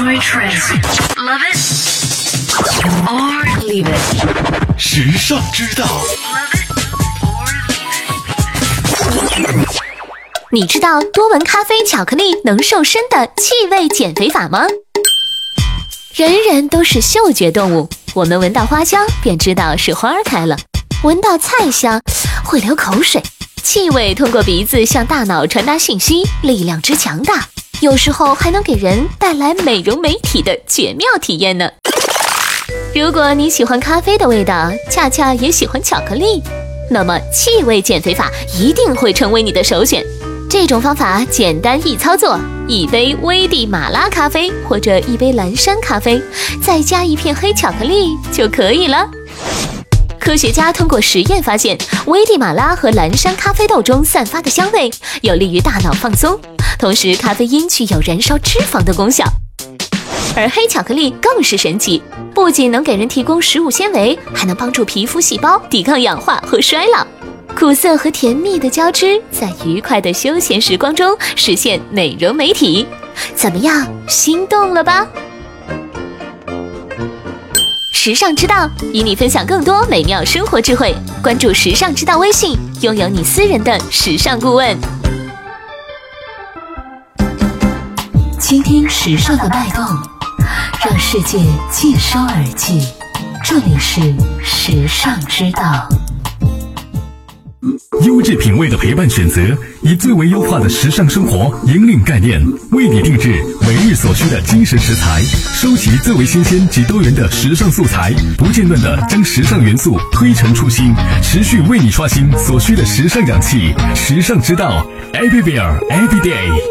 Enjoy trends. Love it or leave it. 时尚之道.你知道多闻咖啡巧克力能瘦身的气味减肥法吗？人人都是嗅觉动物，我们闻到花香便知道是花儿开了，闻到菜香会流口水。气味通过鼻子向大脑传达信息，力量之强大，有时候还能给人带来美容美体的绝妙体验呢。如果你喜欢咖啡的味道，恰恰也喜欢巧克力，那么气味减肥法一定会成为你的首选。这种方法简单易操作，一杯危地马拉咖啡或者一杯蓝山咖啡，再加一片黑巧克力就可以了。科学家通过实验发现，危地马拉和蓝山咖啡豆中散发的香味有利于大脑放松，同时咖啡因具有燃烧脂肪的功效。而黑巧克力更是神奇，不仅能给人提供食物纤维，还能帮助皮肤细胞抵抗氧化和衰老。苦涩和甜蜜的交织，在愉快的休闲时光中实现美容美体。怎么样，心动了吧？时尚之道与你分享更多美妙生活智慧，关注时尚之道微信，拥有你私人的时尚顾问。倾听时尚的脉动，让世界尽收耳际。这里是时尚之道。优质品味的陪伴选择，以最为优化的时尚生活引领概念，为你定制每日所需的精神食材，收集最为新鲜及多元的时尚素材，不间断的将时尚元素推陈出新，持续为你刷新所需的时尚氧气。时尚之道，Everywhere Every Day。